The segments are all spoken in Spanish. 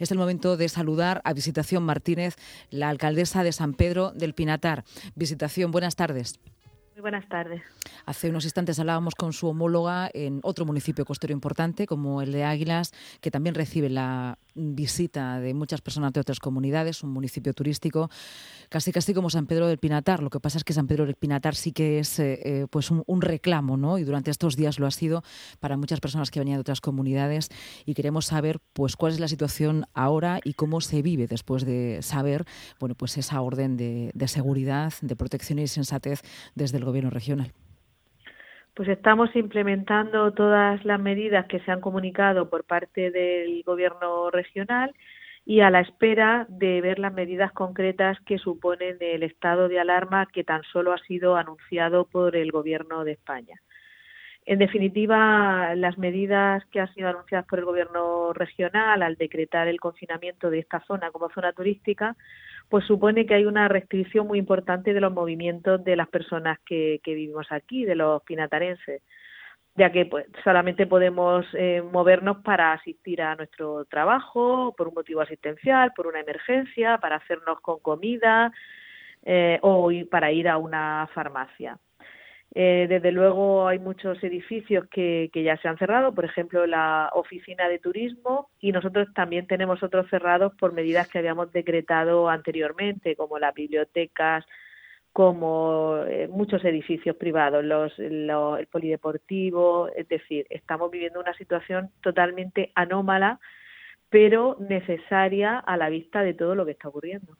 Es el momento de saludar a Visitación Martínez, la alcaldesa de San Pedro del Pinatar. Visitación, buenas tardes. Muy buenas tardes. Hace unos instantes hablábamos con su homóloga en otro municipio costero importante, como el de Águilas, que también recibe la visita de muchas personas de otras comunidades, un municipio turístico, casi casi como San Pedro del Pinatar. Lo que pasa es que San Pedro del Pinatar sí que es eh, eh, pues un, reclamo, ¿no? Y durante estos días lo ha sido para muchas personas que venían de otras comunidades y queremos saber pues cuál es la situación ahora y cómo se vive después de saber, bueno, pues esa orden de, de seguridad, de protección y sensatez desde el gobierno regional. Pues estamos implementando todas las medidas que se han comunicado por parte del Gobierno regional y a la espera de ver las medidas concretas que suponen el estado de alarma que tan solo ha sido anunciado por el Gobierno de España. En definitiva, las medidas que han sido anunciadas por el Gobierno regional al decretar el confinamiento de esta zona como zona turística pues supone que hay una restricción muy importante de los movimientos de las personas que, vivimos aquí, de los pinatarenses, ya que pues, solamente podemos eh, movernos para asistir a nuestro trabajo, por un motivo asistencial, por una emergencia, para hacernos con comida eh, o para ir a una farmacia. Eh, desde luego hay muchos edificios que, que, ya se han cerrado, por ejemplo la oficina de turismo y nosotros también tenemos otros cerrados por medidas que habíamos decretado anteriormente, como las bibliotecas, como eh, muchos edificios privados, los, el polideportivo, es decir, estamos viviendo una situación totalmente anómala, pero necesaria a la vista de todo lo que está ocurriendo.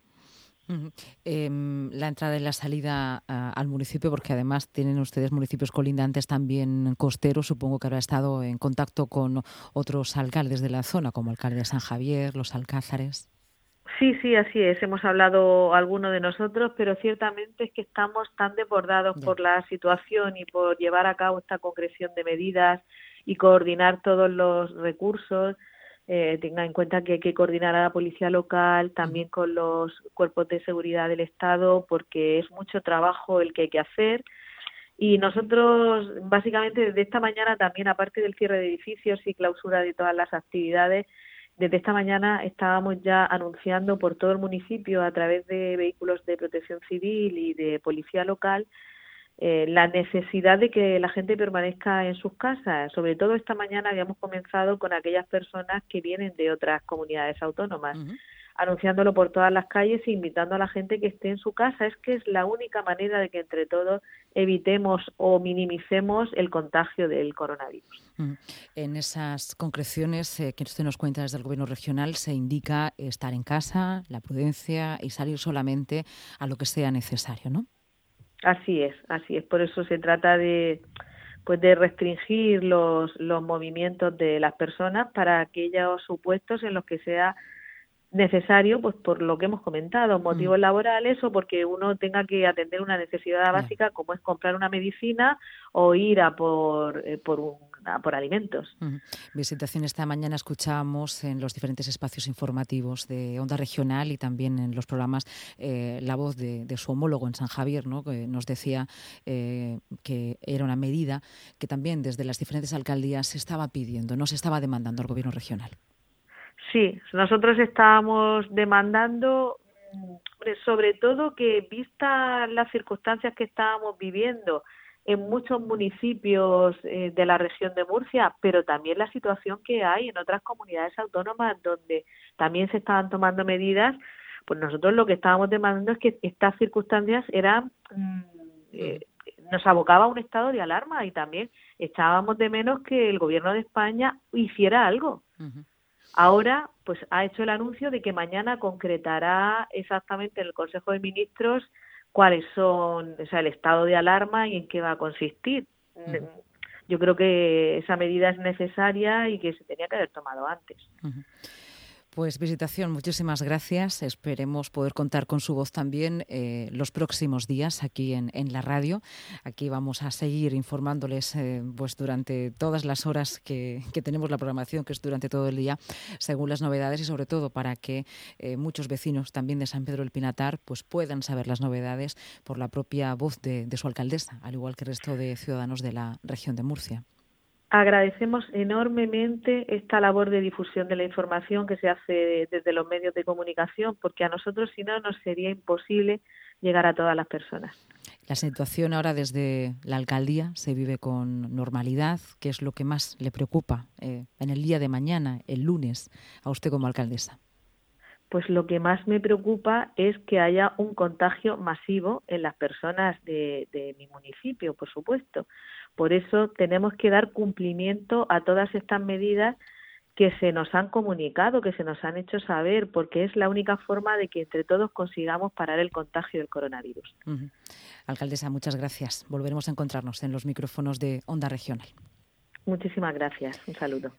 Em, la entrada y la salida ah, al municipio, porque además tienen ustedes municipios colindantes también costeros, supongo que habrá estado en contacto con otros alcaldes de la zona, como alcalde de San Javier, los Alcázares. Sí, sí, así es. Hemos hablado alguno de nosotros, pero ciertamente es que estamos tan desbordados por la situación y por llevar a cabo esta concreción de medidas y coordinar todos los recursos eh, tenga en cuenta que hay que coordinar a la policía local, también con los cuerpos de seguridad del Estado, porque es mucho trabajo el que hay que hacer. Y nosotros, básicamente, desde esta mañana también, aparte del cierre de edificios y clausura de todas las actividades, desde esta mañana estábamos ya anunciando por todo el municipio, a través de vehículos de protección civil y de policía local, eh, la necesidad de que la gente permanezca en sus casas. Sobre todo esta mañana habíamos comenzado con aquellas personas que vienen de otras comunidades autónomas, anunciándolo por todas las calles e invitando a la gente que esté en su casa. Es que es la única manera de que entre todos evitemos o minimicemos el contagio del coronavirus. En esas concreciones eh, que usted nos cuenta desde el Gobierno regional se indica estar en casa, la prudencia y salir solamente a lo que sea necesario, ¿no? Así es, así es. Por eso se trata de pues de restringir los, los movimientos de las personas para aquellos supuestos en los que sea necesario, pues por lo que hemos comentado, mm. motivos laborales o porque uno tenga que atender una necesidad básica como es comprar una medicina o ir a por, eh, por un por alimentos. Visitación esta mañana escuchábamos en los diferentes espacios informativos de Onda Regional y también en los programas eh, la voz de, su homólogo en San Javier, ¿no? que nos decía eh, que era una medida que también desde las diferentes alcaldías se estaba pidiendo, no se estaba demandando al gobierno regional. Sí, nosotros estábamos demandando sobre todo que vista las circunstancias que estábamos viviendo, en muchos municipios eh, de la región de Murcia, pero también la situación que hay en otras comunidades autónomas donde también se estaban tomando medidas, pues nosotros lo que estábamos demandando es que estas circunstancias eran mm, eh, nos abocaba a un estado de alarma y también echábamos de menos que el gobierno de España hiciera algo. Ahora, pues ha hecho el anuncio de que mañana concretará exactamente en el Consejo de Ministros cuáles son, o sea, el estado de alarma y en qué va a consistir. Yo creo que esa medida es necesaria y que se tenía que haber tomado antes. Pues visitación, muchísimas gracias. Esperemos poder contar con su voz también eh, los próximos días aquí en, la radio. Aquí vamos a seguir informándoles eh, pues durante todas las horas que, tenemos la programación, que es durante todo el día, según las novedades y sobre todo para que eh, muchos vecinos también de San Pedro del Pinatar pues puedan saber las novedades por la propia voz de, de su alcaldesa, al igual que el resto de ciudadanos de la región de Murcia. Agradecemos enormemente esta labor de difusión de la información que se hace desde los medios de comunicación, porque a nosotros si no nos sería imposible llegar a todas las personas. La situación ahora desde la alcaldía se vive con normalidad. ¿Qué es lo que más le preocupa eh, en el día de mañana, el lunes, a usted como alcaldesa? Pues lo que más me preocupa es que haya un contagio masivo en las personas de, de mi municipio, por supuesto por eso tenemos que dar cumplimiento a todas estas medidas que se nos han comunicado, que se nos han hecho saber, porque es la única forma de que entre todos consigamos parar el contagio del coronavirus. Alcaldesa, muchas gracias. Volveremos a encontrarnos en los micrófonos de Onda Regional. Muchísimas gracias. Un saludo.